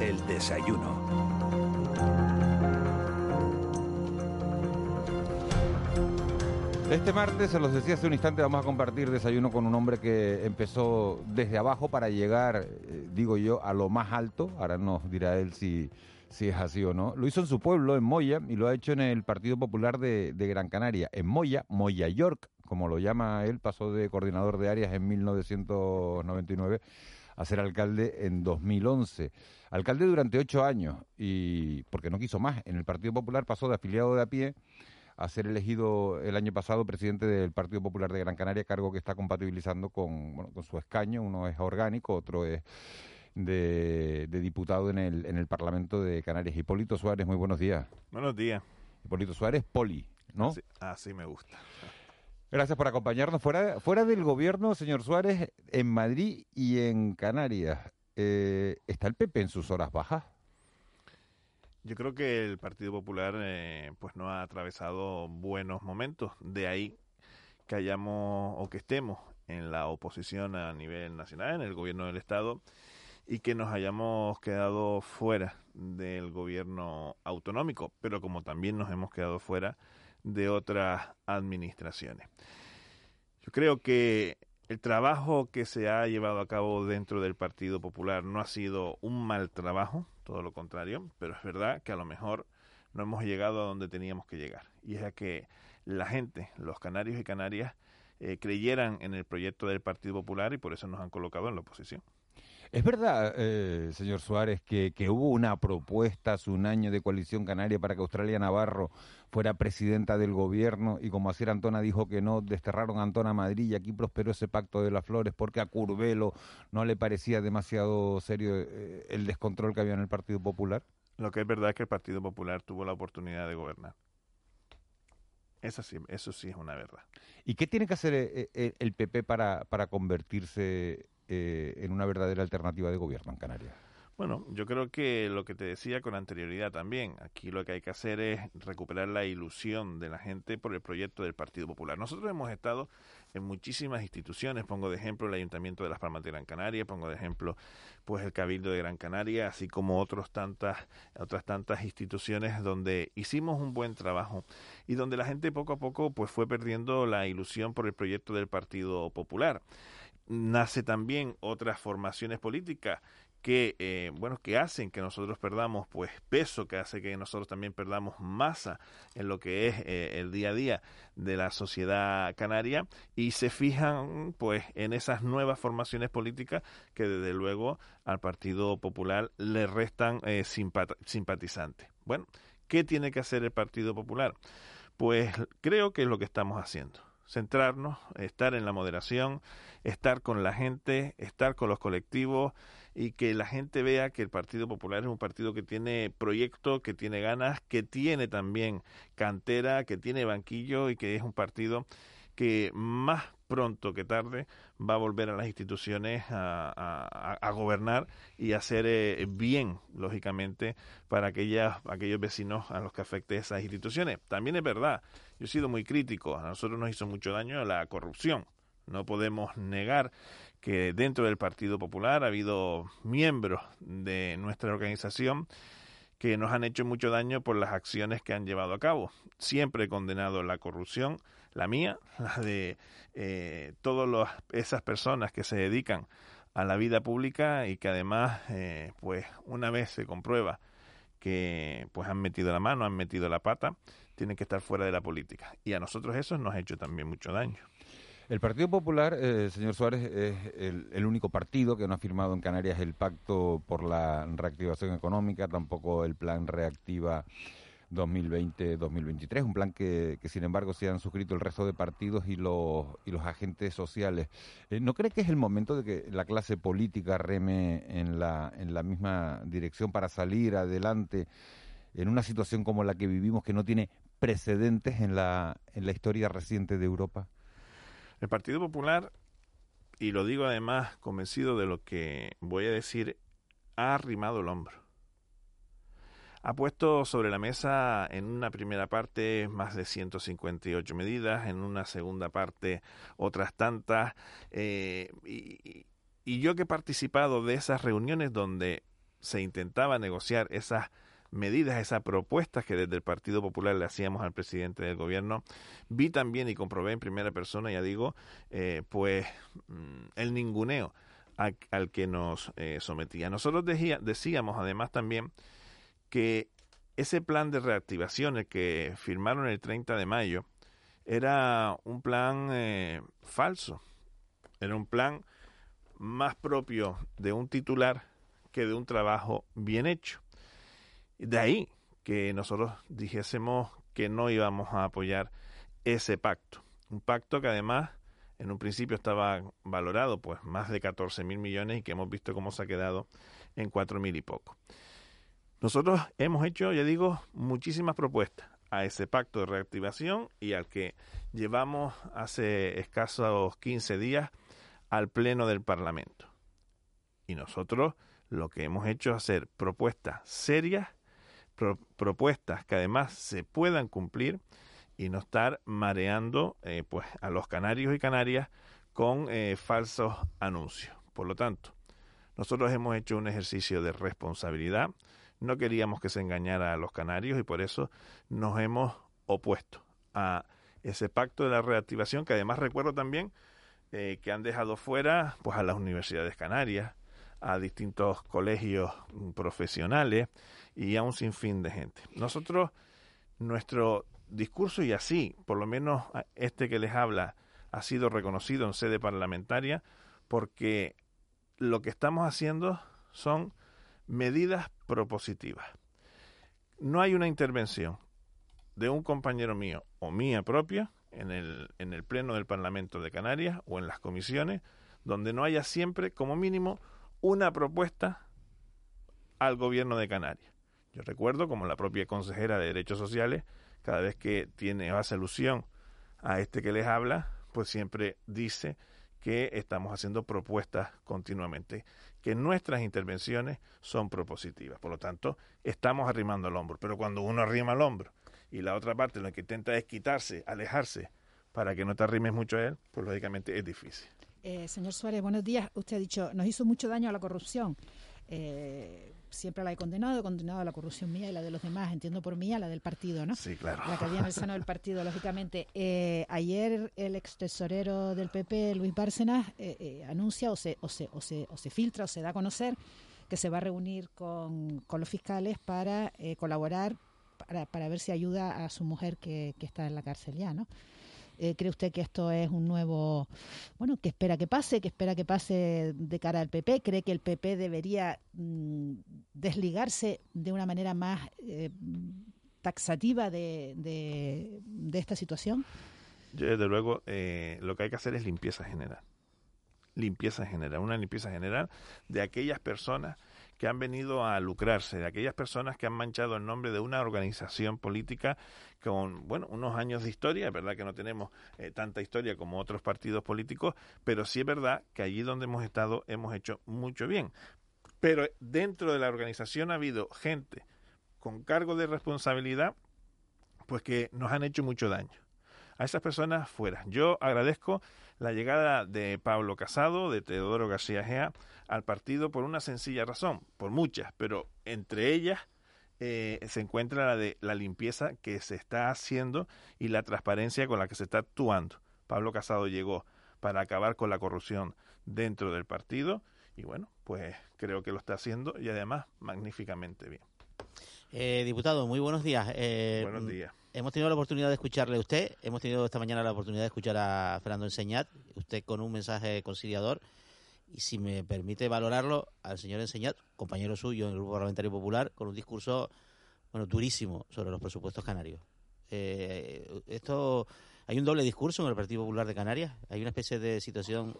el desayuno. Este martes, se los decía hace un instante, vamos a compartir desayuno con un hombre que empezó desde abajo para llegar, eh, digo yo, a lo más alto. Ahora nos dirá él si, si es así o no. Lo hizo en su pueblo, en Moya, y lo ha hecho en el Partido Popular de, de Gran Canaria. En Moya, Moya York, como lo llama él, pasó de coordinador de áreas en 1999 a ser alcalde en 2011. Alcalde durante ocho años, y porque no quiso más. En el Partido Popular pasó de afiliado de a pie a ser elegido el año pasado presidente del Partido Popular de Gran Canaria, cargo que está compatibilizando con, bueno, con su escaño. Uno es orgánico, otro es de, de, diputado en el, en el Parlamento de Canarias. Hipólito Suárez, muy buenos días. Buenos días. Hipólito Suárez, poli, ¿no? Así, así me gusta. Gracias por acompañarnos. Fuera, fuera del gobierno, señor Suárez, en Madrid y en Canarias, eh, ¿está el PP en sus horas bajas? Yo creo que el Partido Popular eh, pues no ha atravesado buenos momentos. De ahí que hayamos o que estemos en la oposición a nivel nacional, en el gobierno del Estado, y que nos hayamos quedado fuera del gobierno autonómico, pero como también nos hemos quedado fuera de otras administraciones. Yo creo que el trabajo que se ha llevado a cabo dentro del Partido Popular no ha sido un mal trabajo, todo lo contrario, pero es verdad que a lo mejor no hemos llegado a donde teníamos que llegar. Y es a que la gente, los canarios y canarias, eh, creyeran en el proyecto del Partido Popular y por eso nos han colocado en la oposición. Es verdad, eh, señor Suárez, que, que, hubo una propuesta hace un año de coalición canaria para que Australia Navarro fuera presidenta del gobierno y como ayer Antona dijo que no, desterraron a Antona a Madrid y aquí prosperó ese pacto de las flores porque a Curvelo no le parecía demasiado serio eh, el descontrol que había en el Partido Popular. Lo que es verdad es que el Partido Popular tuvo la oportunidad de gobernar. Eso sí, eso sí es una verdad. ¿Y qué tiene que hacer eh, el PP para, para convertirse eh, en una verdadera alternativa de gobierno en Canarias? Bueno, yo creo que lo que te decía con anterioridad también, aquí lo que hay que hacer es recuperar la ilusión de la gente por el proyecto del Partido Popular. Nosotros hemos estado en muchísimas instituciones, pongo de ejemplo el Ayuntamiento de Las Palmas de Gran Canaria, pongo de ejemplo pues el Cabildo de Gran Canaria, así como otros tantas otras tantas instituciones donde hicimos un buen trabajo y donde la gente poco a poco pues fue perdiendo la ilusión por el proyecto del Partido Popular nace también otras formaciones políticas que eh, bueno que hacen que nosotros perdamos pues peso que hace que nosotros también perdamos masa en lo que es eh, el día a día de la sociedad canaria. Y se fijan pues en esas nuevas formaciones políticas que desde luego al Partido Popular le restan eh, simpat simpatizantes. Bueno qué tiene que hacer el Partido Popular pues creo que es lo que estamos haciendo centrarnos, estar en la moderación, estar con la gente, estar con los colectivos y que la gente vea que el Partido Popular es un partido que tiene proyecto, que tiene ganas, que tiene también cantera, que tiene banquillo y que es un partido que más pronto que tarde va a volver a las instituciones a, gobernar y hacer eh, bien, lógicamente, para aquellas, aquellos vecinos a los que afecte esas instituciones. También es verdad, yo he sido muy crítico, a nosotros nos hizo mucho daño la corrupción. No podemos negar que dentro del Partido Popular ha habido miembros de nuestra organización que nos han hecho mucho daño por las acciones que han llevado a cabo. Siempre he condenado la corrupción, la mía, la de eh, todas esas personas que se dedican a la vida pública y que además, eh, pues una vez se comprueba que pues han metido la mano, han metido la pata, tienen que estar fuera de la política. Y a nosotros eso nos ha hecho también mucho daño. El Partido Popular, eh, señor Suárez, es el, el, único partido que no ha firmado en Canarias el pacto por la reactivación económica, tampoco el plan reactiva 2020-2023, un plan que, sin embargo se han suscrito el resto de partidos y los, y los agentes sociales. Eh, ¿No cree que es el momento de que la clase política reme en la, en la misma dirección para salir adelante en una situación como la que vivimos que no tiene precedentes en la, en la historia reciente de Europa? El Partido Popular, y lo digo además convencido de lo que voy a decir, ha arrimado el hombro. Ha puesto sobre la mesa en una primera parte más de 158 medidas, en una segunda parte otras tantas, eh, y, y yo que he participado de esas reuniones donde se intentaba negociar esas medidas, esas propuestas que desde el Partido Popular le hacíamos al presidente del gobierno, vi también y comprobé en primera persona, ya digo, eh, pues mm, el ninguneo al, que nos eh, sometía. Nosotros decíamos además también que ese plan de reactivación, el que firmaron el 30 de mayo, era un plan eh, falso, era un plan más propio de un titular que de un trabajo bien hecho. De ahí que nosotros dijésemos que no íbamos a apoyar ese pacto. Un pacto que además en un principio estaba valorado pues más de 14 mil millones y que hemos visto cómo se ha quedado en 4 mil y poco. Nosotros hemos hecho, ya digo, muchísimas propuestas a ese pacto de reactivación y al que llevamos hace escasos 15 días al Pleno del Parlamento. Y nosotros lo que hemos hecho es hacer propuestas serias, propuestas que además se puedan cumplir y no estar mareando eh, pues a los canarios y canarias con eh, falsos anuncios. Por lo tanto, nosotros hemos hecho un ejercicio de responsabilidad, no queríamos que se engañara a los canarios y por eso nos hemos opuesto a ese pacto de la reactivación que además recuerdo también eh, que han dejado fuera pues a las universidades canarias, a distintos colegios profesionales y a un sinfín de gente. Nosotros, nuestro discurso y así, por lo menos este que les habla, ha sido reconocido en sede parlamentaria porque lo que estamos haciendo son medidas propositivas. No hay una intervención de un compañero mío o mía propia en el, en el Pleno del Parlamento de Canarias o en las comisiones donde no haya siempre, como mínimo, una propuesta al gobierno de Canarias. Yo recuerdo, como la propia consejera de Derechos Sociales, cada vez que tiene hace alusión a este que les habla, pues siempre dice que estamos haciendo propuestas continuamente, que nuestras intervenciones son propositivas. Por lo tanto, estamos arrimando el hombro. Pero cuando uno arrima el hombro y la otra parte lo que intenta es quitarse, alejarse, para que no te arrimes mucho a él, pues lógicamente es difícil. Eh, señor Suárez, buenos días. Usted ha dicho, nos hizo mucho daño a la corrupción. Eh, siempre la he condenado, he condenado la corrupción mía y la de los demás, entiendo por mía la del partido, ¿no? Sí, claro. La que había en el seno del partido, lógicamente. Eh, ayer el ex tesorero del PP, Luis Bárcenas, eh, anuncia o se, o, se, o, se, o se filtra o se da a conocer que se va a reunir con, con los fiscales para colaborar, para, para ver si ayuda a su mujer que, que está en la cárcel ya, ¿no? Eh, ¿Cree usted que esto es un nuevo, bueno, que espera que pase, que espera que pase de cara al PP? ¿Cree que el PP debería mm, desligarse de una manera más eh, taxativa de, de, esta situación? Yo, desde luego, eh, lo que hay que hacer es limpieza general. Limpieza general, una limpieza general de aquellas personas que han venido a lucrarse, de aquellas personas que han manchado el nombre de una organización política con, bueno, unos años de historia, es verdad que no tenemos eh, tanta historia como otros partidos políticos, pero sí es verdad que allí donde hemos estado hemos hecho mucho bien. Pero dentro de la organización ha habido gente con cargo de responsabilidad, pues que nos han hecho mucho daño. A esas personas fuera. Yo agradezco la llegada de Pablo Casado, de Teodoro García Gea, al partido por una sencilla razón, por muchas, pero entre ellas eh, se encuentra la de la limpieza que se está haciendo y la transparencia con la que se está actuando. Pablo Casado llegó para acabar con la corrupción dentro del partido y bueno, pues creo que lo está haciendo y además magníficamente bien. Eh, diputado, muy buenos días. Eh, buenos días. Hemos tenido la oportunidad de escucharle a usted, hemos tenido esta mañana la oportunidad de escuchar a Fernando Enseñat, usted con un mensaje conciliador y si me permite valorarlo, al señor Enseñat, compañero suyo en el Grupo Parlamentario Popular, con un discurso bueno durísimo sobre los presupuestos canarios. Eh, esto hay un doble discurso en el Partido Popular de Canarias, hay una especie de situación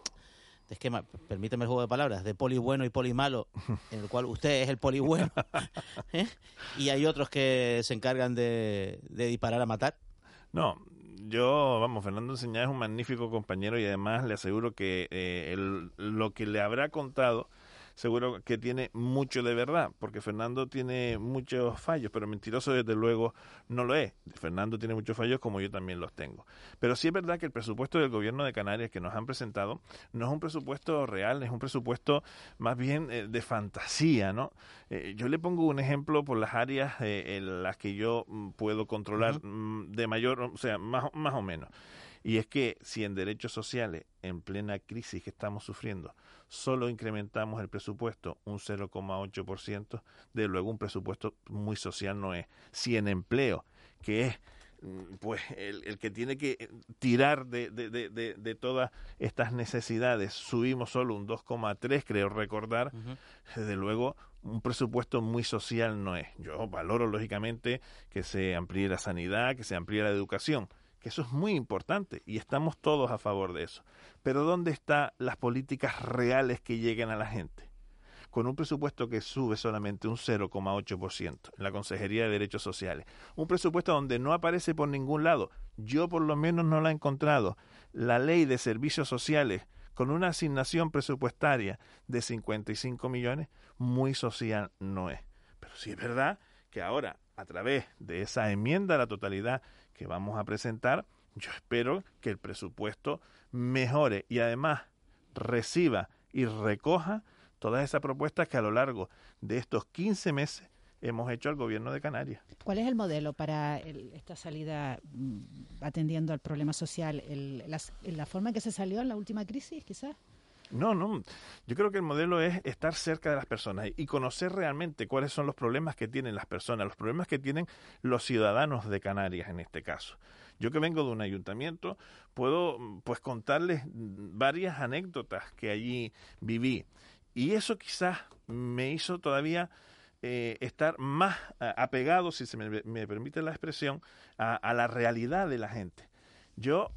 esquema, permíteme el juego de palabras, de poli bueno y poli malo, en el cual usted es el poli bueno, ¿eh? y hay otros que se encargan de, de disparar a matar. No, yo, vamos, Fernando Enseñá es un magnífico compañero y además le aseguro que eh, lo que le habrá contado seguro que tiene mucho de verdad, porque Fernando tiene muchos fallos, pero mentiroso desde luego no lo es. Fernando tiene muchos fallos como yo también los tengo. Pero sí es verdad que el presupuesto del gobierno de Canarias que nos han presentado no es un presupuesto real, es un presupuesto más bien eh, de fantasía, ¿no? Eh, yo le pongo un ejemplo por las áreas eh, en las que yo mm, puedo controlar mm, de mayor, o sea, más, más o menos. Y es que si en derechos sociales, en plena crisis que estamos sufriendo, solo incrementamos el presupuesto un 0,8%, de luego un presupuesto muy social no es. Si en empleo, que es mm, pues el, que tiene que tirar de, de, de, de, todas estas necesidades, subimos solo un 2,3, creo recordar, desde luego un presupuesto muy social no es. Yo valoro lógicamente que se amplíe la sanidad, que se amplíe la educación, que eso es muy importante y estamos todos a favor de eso. Pero ¿dónde están las políticas reales que lleguen a la gente? Con un presupuesto que sube solamente un 0,8% en la Consejería de Derechos Sociales. Un presupuesto donde no aparece por ningún lado. Yo por lo menos no la he encontrado. La ley de servicios sociales con una asignación presupuestaria de 55 millones, muy social no es. Pero sí es verdad que ahora, a través de esa enmienda a la totalidad que vamos a presentar, yo espero que el presupuesto mejore y además reciba y recoja todas esas propuestas que a lo largo de estos 15 meses hemos hecho al gobierno de Canarias. ¿Cuál es el modelo para esta salida mm, atendiendo al problema social? El, la, forma en que se salió en la última crisis, quizás? No, no. Yo creo que el modelo es estar cerca de las personas y conocer realmente cuáles son los problemas que tienen las personas, los problemas que tienen los ciudadanos de Canarias en este caso. Yo que vengo de un ayuntamiento, puedo pues contarles varias anécdotas que allí viví. Y eso quizás me hizo todavía eh, estar más apegado, si se me, permite la expresión, a, la realidad de la gente. Yo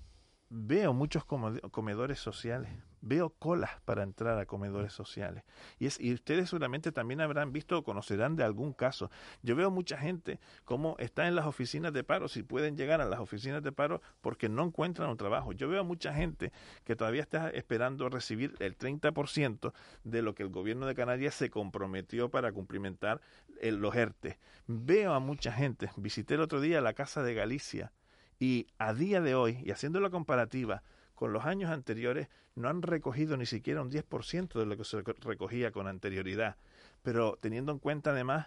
veo muchos comedores sociales, veo colas para entrar a comedores sociales. Y, es, y ustedes seguramente también habrán visto o conocerán de algún caso. Yo veo mucha gente como está en las oficinas de paro, si pueden llegar a las oficinas de paro porque no encuentran un trabajo. Yo veo mucha gente que todavía está esperando recibir el 30% de lo que el gobierno de Canarias se comprometió para cumplimentar el, los ERTE. Veo a mucha gente, visité el otro día la Casa de Galicia y a día de hoy, y haciendo la comparativa, con los años anteriores no han recogido ni siquiera un 10% de lo que se recogía con anterioridad. Pero teniendo en cuenta además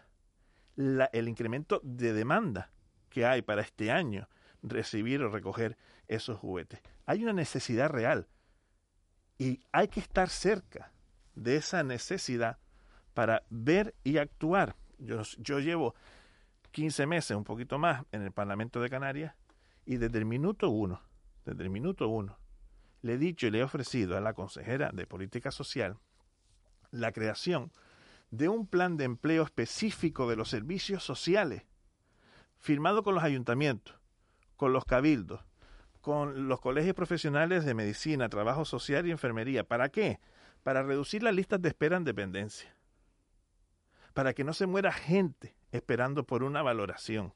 el incremento de demanda que hay para este año recibir o recoger esos juguetes. Hay una necesidad real y hay que estar cerca de esa necesidad para ver y actuar. Yo, llevo 15 meses, un poquito más, en el Parlamento de Canarias y desde el minuto uno, desde el minuto uno, le he dicho y le he ofrecido a la consejera de Política Social la creación de un plan de empleo específico de los servicios sociales, firmado con los ayuntamientos, con los cabildos, con los colegios profesionales de medicina, trabajo social y enfermería. ¿Para qué? Para reducir las listas de espera en dependencia. Para que no se muera gente esperando por una valoración.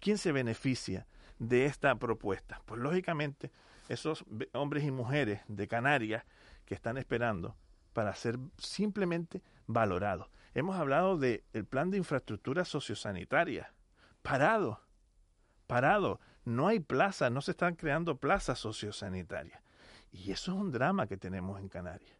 ¿Quién se beneficia de esta propuesta? Pues lógicamente esos hombres y mujeres de Canarias que están esperando para ser simplemente valorados. Hemos hablado del plan de infraestructura sociosanitaria. Parado, parado. No hay plazas, no se están creando plazas sociosanitarias. Y eso es un drama que tenemos en Canarias.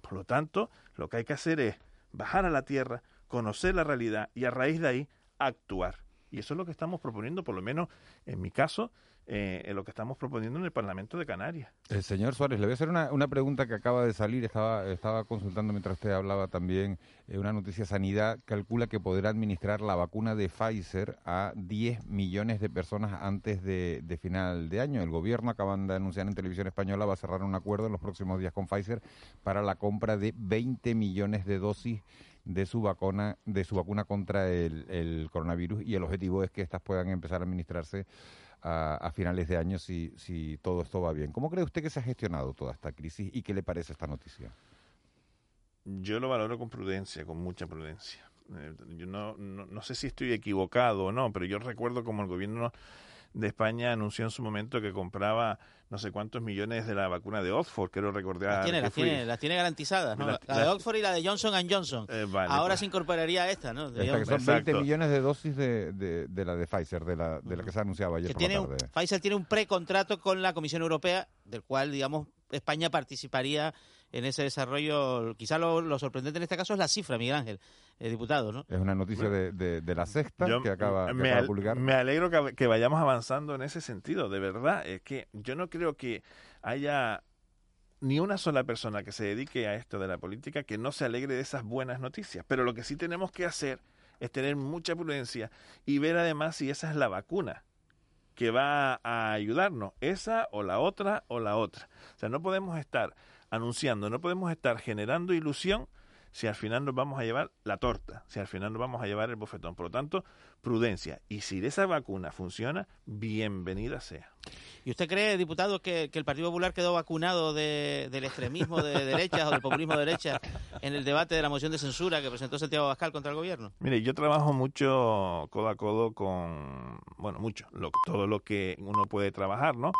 Por lo tanto, lo que hay que hacer es bajar a la tierra, conocer la realidad y a raíz de ahí actuar. Y eso es lo que estamos proponiendo, por lo menos en mi caso, eh, lo que estamos proponiendo en el Parlamento de Canarias. El señor Suárez, le voy a hacer una, una pregunta que acaba de salir. Estaba, estaba consultando mientras usted hablaba también eh, una noticia. Sanidad calcula que podrá administrar la vacuna de Pfizer a 10 millones de personas antes de, de final de año. El gobierno acaban de anunciar en televisión española va a cerrar un acuerdo en los próximos días con Pfizer para la compra de 20 millones de dosis de su vacuna, de su vacuna contra el, coronavirus y el objetivo es que estas puedan empezar a administrarse a, finales de año si, si todo esto va bien. ¿Cómo cree usted que se ha gestionado toda esta crisis y qué le parece esta noticia? Yo lo valoro con prudencia, con mucha prudencia. Eh, yo no, no, no sé si estoy equivocado o no, pero yo recuerdo como el gobierno de España anunció en su momento que compraba no sé cuántos millones de la vacuna de Oxford, quiero recordar. Las tiene, las tiene, las tiene garantizadas, ¿no? La, de Oxford y la de Johnson Johnson. Eh, vale, Ahora pues. se incorporaría esta, ¿no? De Esta que son Exacto. 20 millones de dosis de, de, de la de Pfizer, de la, de la que se anunciaba ayer que por tiene la un-. Pfizer tiene un precontrato con la Comisión Europea, del cual, digamos, España participaría en ese desarrollo. Quizá lo, lo sorprendente en este caso es la cifra, Miguel Ángel, el diputado, ¿no? Es una noticia de, de, de la sexta Yo que acaba, que me, acaba de publicar. me alegro que, que vayamos avanzando en ese sentido, de verdad. Es que yo no creo que haya ni una sola persona que se dedique a esto de la política que no se alegre de esas buenas noticias. Pero lo que sí tenemos que hacer es tener mucha prudencia y ver además si esa es la vacuna que va a ayudarnos, esa o la otra o la otra. O sea, no podemos estar anunciando, no podemos estar generando ilusión si al final nos vamos a llevar la torta, si al final nos vamos a llevar el bofetón. Por lo tanto, prudencia. Y si esa vacuna funciona, bienvenida sea. ¿Y usted cree, diputado, que, que el Partido Popular quedó vacunado de- del extremismo de derechas o del populismo de derechas en el debate de la moción de censura que presentó Santiago Bascal contra el gobierno? Mire, yo trabajo mucho codo a codo con, bueno, mucho, lo- todo lo que uno puede trabajar, ¿no?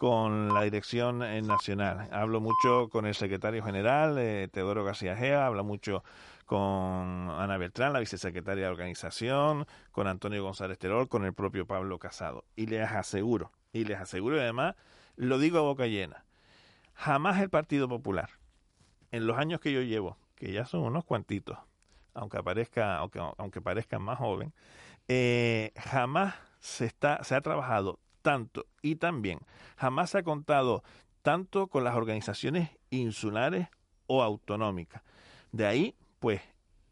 Con la dirección eh, nacional. Hablo mucho con el secretario general, eh, Teodoro García Gea, hablo mucho con Ana Beltrán, la vicesecretaria de organización, con Antonio González Terol, con el propio Pablo Casado. Y les aseguro, y les aseguro y además, lo digo a boca llena, jamás el Partido Popular, en los años que yo llevo, que ya son unos cuantitos, aunque aparezca, aunque, aunque parezca más joven, eh, jamás se está, se ha trabajado tanto y tan bien, jamás se ha contado tanto con las organizaciones insulares o autonómicas. De ahí, pues,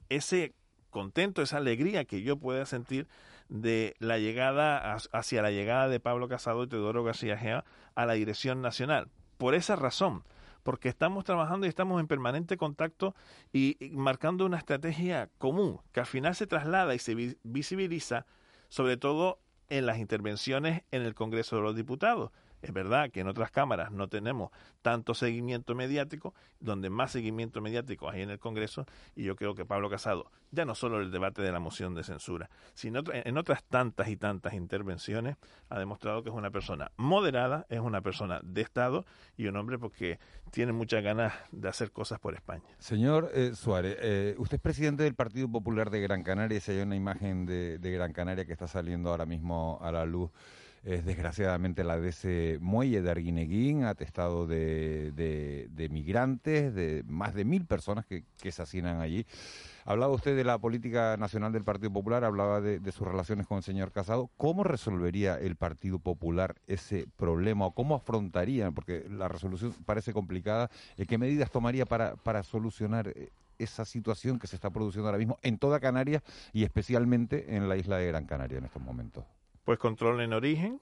ese contento, esa alegría que yo pueda sentir de la llegada hacia la llegada de Pablo Casado y Teodoro García Gea a la dirección nacional. Por esa razón, porque estamos trabajando y estamos en permanente contacto y, marcando una estrategia común que al final se traslada y se vi- visibiliza sobre todo en las intervenciones en el Congreso de los Diputados. Es verdad que en otras cámaras no tenemos tanto seguimiento mediático, donde más seguimiento mediático hay en el Congreso, y yo creo que Pablo Casado, ya no solo el debate de la moción de censura, sino en otras tantas y tantas intervenciones, ha demostrado que es una persona moderada, es una persona de Estado y un hombre porque tiene muchas ganas de hacer cosas por España. Señor eh, Suárez, eh, usted es presidente del Partido Popular de Gran Canaria y si hay una imagen de Gran Canaria que está saliendo ahora mismo a la luz. Es desgraciadamente la de ese muelle de Arguineguín, atestado de, migrantes, de más de mil personas que, que se hacinan allí. Hablaba usted de la política nacional del Partido Popular, hablaba de, sus relaciones con el señor Casado. ¿Cómo resolvería el Partido Popular ese problema cómo afrontaría? Porque la resolución parece complicada. Eh, ¿Qué medidas tomaría para, para solucionar eh, esa situación que se está produciendo ahora mismo en toda Canarias y especialmente en la isla de Gran Canaria en estos momentos? Pues control en origen,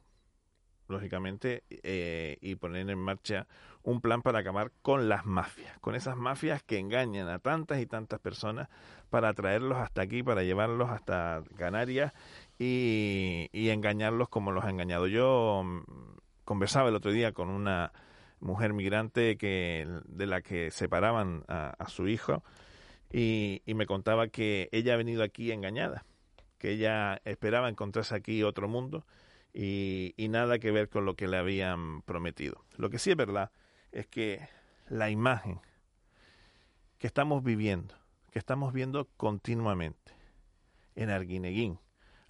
lógicamente, eh, y poner en marcha un plan para acabar con las mafias, con esas mafias que engañan a tantas y tantas personas para traerlos hasta aquí, para llevarlos hasta Canarias y, y engañarlos como los ha engañado. Yo conversaba el otro día con una mujer migrante que de la que separaban a, a su hijo y, y me contaba que ella ha venido aquí engañada que ella esperaba encontrarse aquí otro mundo y, y nada que ver con lo que le habían prometido. Lo que sí es verdad es que la imagen que estamos viviendo, que estamos viendo continuamente en Arguineguín,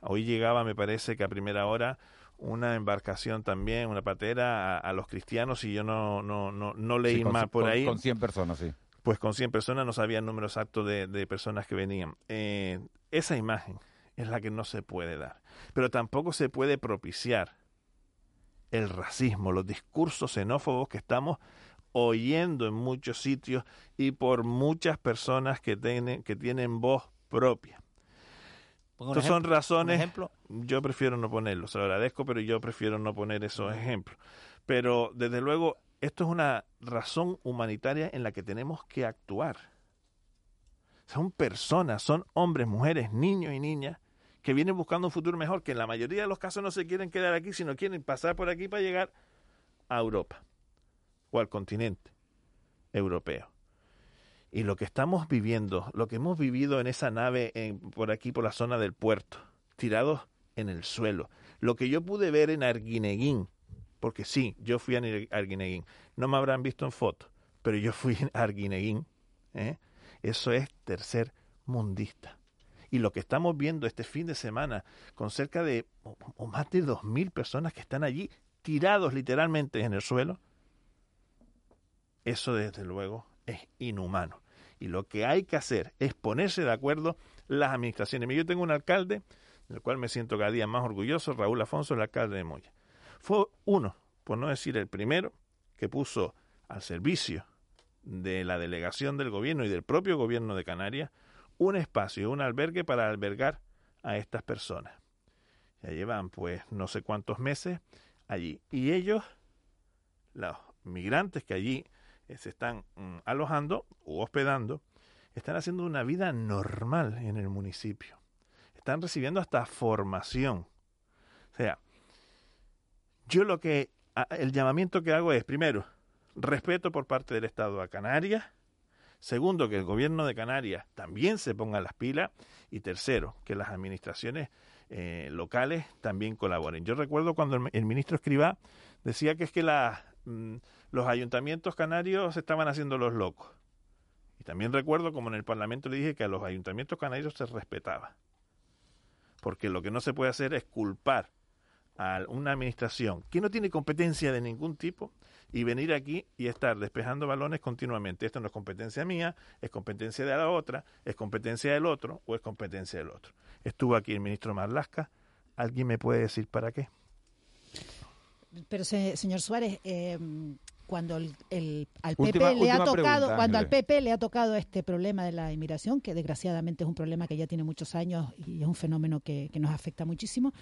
hoy llegaba, me parece que a primera hora, una embarcación también, una patera a, a los cristianos y yo no, no, no, no leí Sí, con- más por con- ahí Con 100 personas, sí. pues con 100 personas no sabía el número exacto de, de personas que venían. Eh, esa imagen es la que no se puede dar. Pero tampoco se puede propiciar el racismo, los discursos xenófobos que estamos oyendo en muchos sitios y por muchas personas que tienen, que tienen voz propia. Estas son razones ejemplo. yo prefiero no ponerlo, se lo agradezco, pero yo prefiero no poner esos ejemplos. Pero desde luego, esto es una razón humanitaria en la que tenemos que actuar. Son personas, son hombres, mujeres, niños y niñas que vienen buscando un futuro mejor, que en la mayoría de los casos no se quieren quedar aquí, sino quieren pasar por aquí para llegar a Europa o al continente europeo. Y lo que estamos viviendo, lo que hemos vivido en esa nave por aquí, por la zona del puerto, tirados en el suelo, Lo que yo pude ver en Arguineguín, porque sí, yo fui a Arguineguín, no me habrán visto en foto, pero yo fui a Arguineguín, ¿eh? eso es tercer mundista. Y lo que estamos viendo este fin de semana, con cerca de o, más de dos mil personas que están allí tirados literalmente en el suelo, eso desde luego es inhumano. Y lo que hay que hacer es ponerse de acuerdo las administraciones. Yo tengo un alcalde, del cual me siento cada día más orgulloso, Raúl Afonso, el alcalde de Moya. Fue uno, por no decir el primero, que puso al servicio de la delegación del gobierno y del propio gobierno de Canarias un espacio, un albergue para albergar a estas personas. Ya llevan pues no sé cuántos meses allí. Y ellos, los migrantes que allí eh, se están mm, alojando u hospedando, están haciendo una vida normal en el municipio. Están recibiendo hasta formación. O sea, yo lo que, el llamamiento que hago es, primero, respeto por parte del Estado a Canarias, Segundo, que el gobierno de Canarias también se ponga las pilas. Y tercero, que las administraciones eh, locales también colaboren. Yo recuerdo cuando el, ministro Escribá decía que es que mm, los ayuntamientos canarios estaban haciendo los locos. Y también recuerdo como en el Parlamento le dije que a los ayuntamientos canarios se respetaba. Porque lo que no se puede hacer es culpar a una administración que no tiene competencia de ningún tipo y venir aquí y estar despejando balones continuamente. Esto no es competencia mía, es competencia de la otra, es competencia del otro o es competencia del otro. Estuvo aquí el ministro Marlasca. ¿Alguien me puede decir para qué? Pero señor Suárez, eh, cuando el, al PP le ha tocado cuando al PP le ha tocado este problema de la inmigración que desgraciadamente es un problema que ya tiene muchos años y es un fenómeno que, que nos afecta muchísimo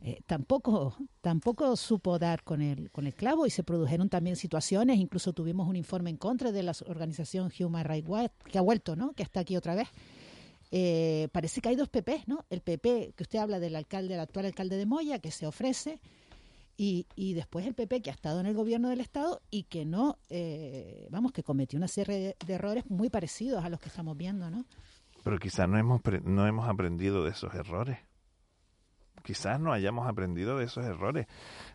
eh, tampoco, tampoco supo dar con el, con el clavo y se produjeron también situaciones, incluso tuvimos un informe en contra de la organización Human Rights Watch, que ha vuelto, ¿no? que está aquí otra vez. Eh, parece que hay dos PP, ¿no? El PP que usted habla del alcalde, el actual alcalde de Moya, que se ofrece, y, y después el PP que ha estado en el gobierno del Estado y que no, eh, vamos, que cometió una serie de, errores muy parecidos a los que estamos viendo, ¿no? Pero quizás no hemos, no hemos aprendido de esos errores quizás no hayamos aprendido de esos errores.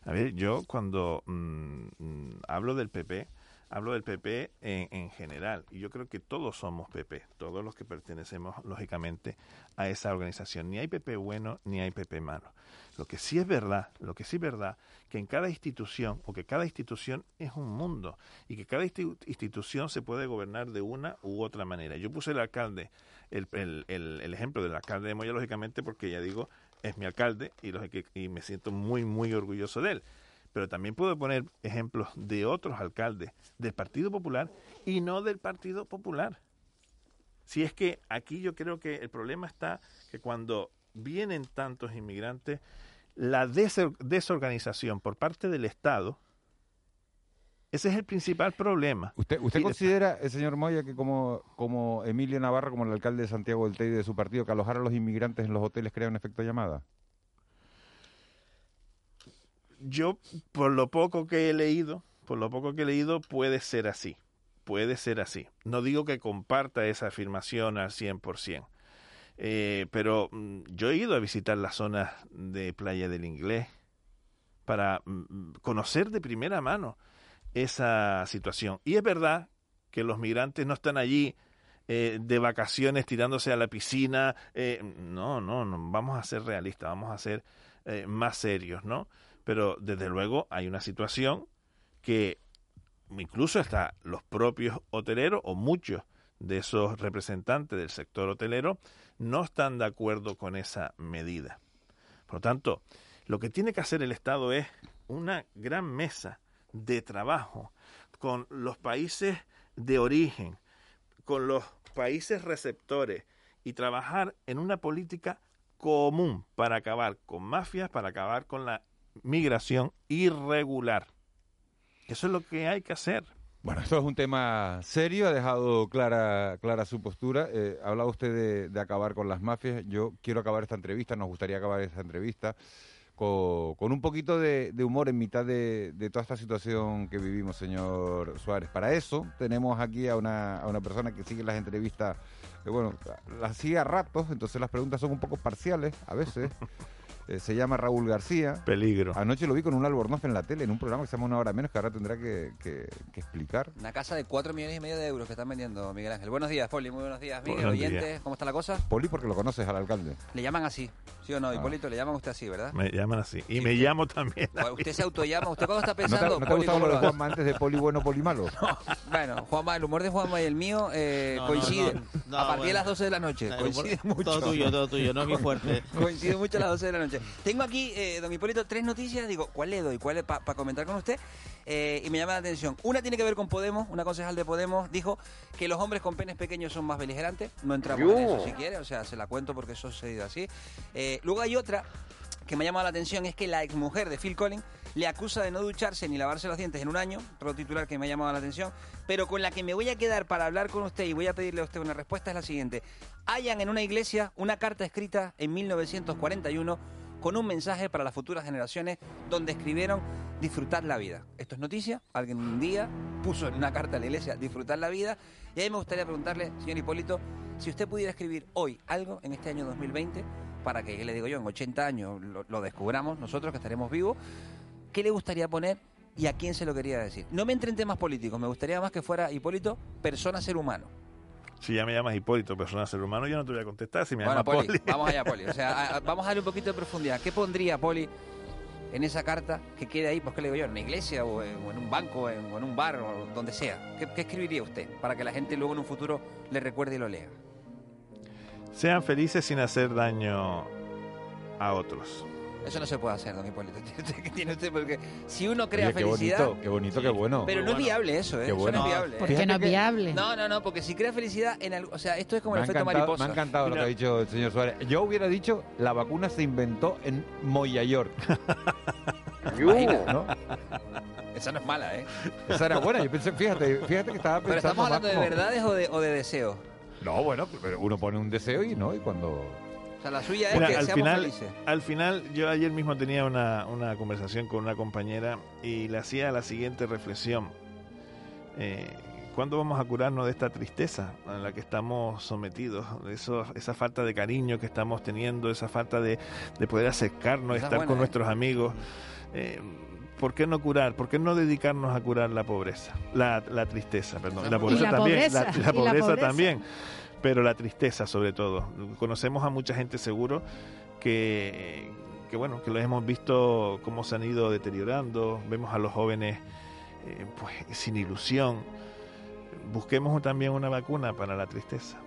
A ver, yo cuando mm, mm, hablo del PP, hablo del PP en, en, general, y yo creo que todos somos PP, todos los que pertenecemos lógicamente a esa organización. Ni hay PP bueno ni hay PP malo. Lo que sí es verdad, lo que sí es verdad, que en cada institución, o que cada institución es un mundo, y que cada institución se puede gobernar de una u otra manera. Yo puse el alcalde, el, el, el, el ejemplo del alcalde de Moya, lógicamente, porque ya digo, es mi alcalde y, los, y me siento muy, muy orgulloso de él. Pero también puedo poner ejemplos de otros alcaldes del Partido Popular y no del Partido Popular. Si es que aquí yo creo que el problema está que cuando vienen tantos inmigrantes, la desorganización por parte del Estado, ese es el principal problema. ¿Usted, usted considera, el señor Moya, que como, como Emilio Navarra, como el alcalde de Santiago del Teide de su partido, que alojar a los inmigrantes en los hoteles crea un efecto llamada? Yo, por lo poco que he leído, por lo poco que he leído, puede ser así. Puede ser así. No digo que comparta esa afirmación al 100%. Eh, pero mm, yo he ido a visitar las zonas de Playa del Inglés para mm, conocer de primera mano esa situación. Y es verdad que los migrantes no están allí eh, de vacaciones tirándose a la piscina. Eh, no, no, no, vamos a ser realistas, vamos a ser eh, más serios, ¿no? Pero desde luego hay una situación que incluso hasta los propios hoteleros o muchos de esos representantes del sector hotelero no están de acuerdo con esa medida. Por lo tanto, lo que tiene que hacer el Estado es una gran mesa de trabajo con los países de origen, con los países receptores y trabajar en una política común para acabar con mafias, para acabar con la migración irregular. Eso es lo que hay que hacer. Bueno, esto es un tema serio, ha dejado clara, clara su postura. Eh, hablaba usted de acabar con las mafias. Yo quiero acabar esta entrevista, nos gustaría acabar esta entrevista con, un poquito de, humor en mitad de, toda esta situación que vivimos, señor Suárez. Para eso tenemos aquí a una, a una persona que sigue las entrevistas, que bueno, las sigue a ratos, entonces las preguntas son un poco parciales a veces. Eh, se llama Raúl García. Peligro. Anoche lo vi con un albornoz en la tele, en un programa que se llama Una Hora Menos, que ahora tendrá que, que- que explicar. Una casa de 4 millones y medio de euros que están vendiendo, Miguel Ángel. Buenos días, Poli. Muy buenos días, Miguel. Buenos oyentes, días. ¿cómo está la cosa? Poli, porque lo conoces al alcalde. Le llaman así, ¿sí o no? Hipólito, le llaman a usted así, ¿verdad? Me llaman así. Y Sí, me llamo también. Usted se autollama. ¿Usted cuándo está ¿No te, pensando? no te ha Poli, gustado ¿cómo lo de? Juanma antes de Poli bueno, Poli malo? Bueno, Juanma, el humor de Juanma y el mío eh, No, no, coinciden. no, no, a partir de las 12 de la noche. Coincide mucho. Todo tuyo, todo tuyo, no es mi fuerte. Coincide mucho a las 12 de la noche. Tengo aquí, eh, don Hipólito, tres noticias. Digo, ¿cuál le doy? ¿Cuál para comentar con usted? Eh, y me llama la atención. Una tiene que ver con Podemos. Una concejal de Podemos dijo que los hombres con penes pequeños son más beligerantes. No entramos en eso si quiere. O sea, se la cuento porque eso ha sucedido así. Eh, luego hay otra que me ha llamado la atención. Es que la exmujer de Phil Collins le acusa de no ducharse ni lavarse los dientes en un año. Otro titular que me ha llamado la atención. Pero con la que me voy a quedar para hablar con usted y voy a pedirle a usted una respuesta es la siguiente. Hayan en una iglesia una carta escrita en 1941 con un mensaje para las futuras generaciones donde escribieron disfrutar la vida. Esto es noticia, alguien un día puso en una carta a la iglesia disfrutar la vida y a mí me gustaría preguntarle, señor Hipólito, si usted pudiera escribir hoy algo en este año 2020 para que, ¿qué le digo yo, en 80 años lo, lo descubramos nosotros que estaremos vivos, ¿qué le gustaría poner y a quién se lo quería decir? No me entre en temas políticos, me gustaría más que fuera Hipólito, persona, ser humano. Si ya me llamas Hipólito, persona ser humano, yo no te voy a contestar. Si me Bueno, llamas Poli, Poli. vamos allá, Poli. O sea, a- a- vamos a darle un poquito de profundidad. ¿Qué pondría Poli en esa carta que quede ahí? Pues, ¿qué le digo yo? ¿En una iglesia o en, o en un banco o en, o en un bar o donde sea? ¿Qué, qué escribiría usted para que la gente luego en un futuro le recuerde y lo lea? Sean felices sin hacer daño a otros. Eso no se puede hacer, don Hipólito. ¿Qué tiene usted? Porque si uno crea Oye, qué felicidad... bonito, qué bonito, qué bueno. Pero no es viable eso, ¿eh? Qué Eso no es viable. ¿Por qué no es viable? No, no, no, porque si crea felicidad en algo... O sea, esto es como me, el efecto encantado, me mariposa. ha encantado lo que ha dicho el señor Suárez. Yo hubiera dicho, la vacuna se inventó en Moya York, Imagina. ¿no? Esa no es mala, ¿eh? Esa era buena. Yo pensé, fíjate, fíjate que estaba pensando Pero estamos más hablando de como- verdades o de, o de deseos. No, bueno, pero uno pone un deseo y no, y cuando... O sea, la suya es Mira, que al seamos final, felices. al final, yo ayer mismo tenía una, una conversación con una compañera y le hacía la siguiente reflexión. Eh, ¿Cuándo vamos a curarnos de esta tristeza a la que estamos sometidos? Eso, esa falta de cariño que estamos teniendo, esa falta de, de poder acercarnos, Esa es estar buena, con ¿eh? nuestros amigos. Eh, ¿Por qué no curar? ¿Por qué no dedicarnos a curar la pobreza? La, la tristeza, perdón. La pobreza la también. pobreza, la- y la la pobreza pobreza. también pero la tristeza sobre todo. Conocemos a mucha gente seguro que, que bueno, que los hemos visto cómo se han ido deteriorando, vemos a los jóvenes eh, pues sin ilusión. Busquemos también una vacuna para la tristeza.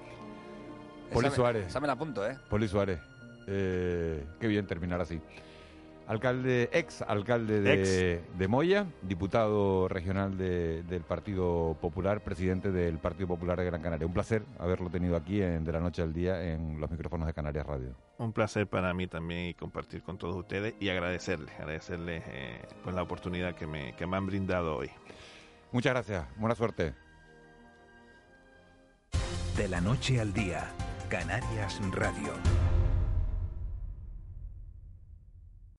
Poli Suárez. Esa me la apunto, ¿eh? Poli Suárez. Eh, qué bien terminar así. Alcalde, ex alcalde de, de Moya, diputado regional de- del Partido Popular, presidente del Partido Popular de Gran Canaria. Un placer haberlo tenido aquí en De la Noche al Día en los micrófonos de Canarias Radio. Un placer para mí también y compartir con todos ustedes y agradecerles, agradecerles eh, pues la oportunidad que me, que me han brindado hoy. Muchas gracias, buena suerte. De la noche al día, Canarias Radio.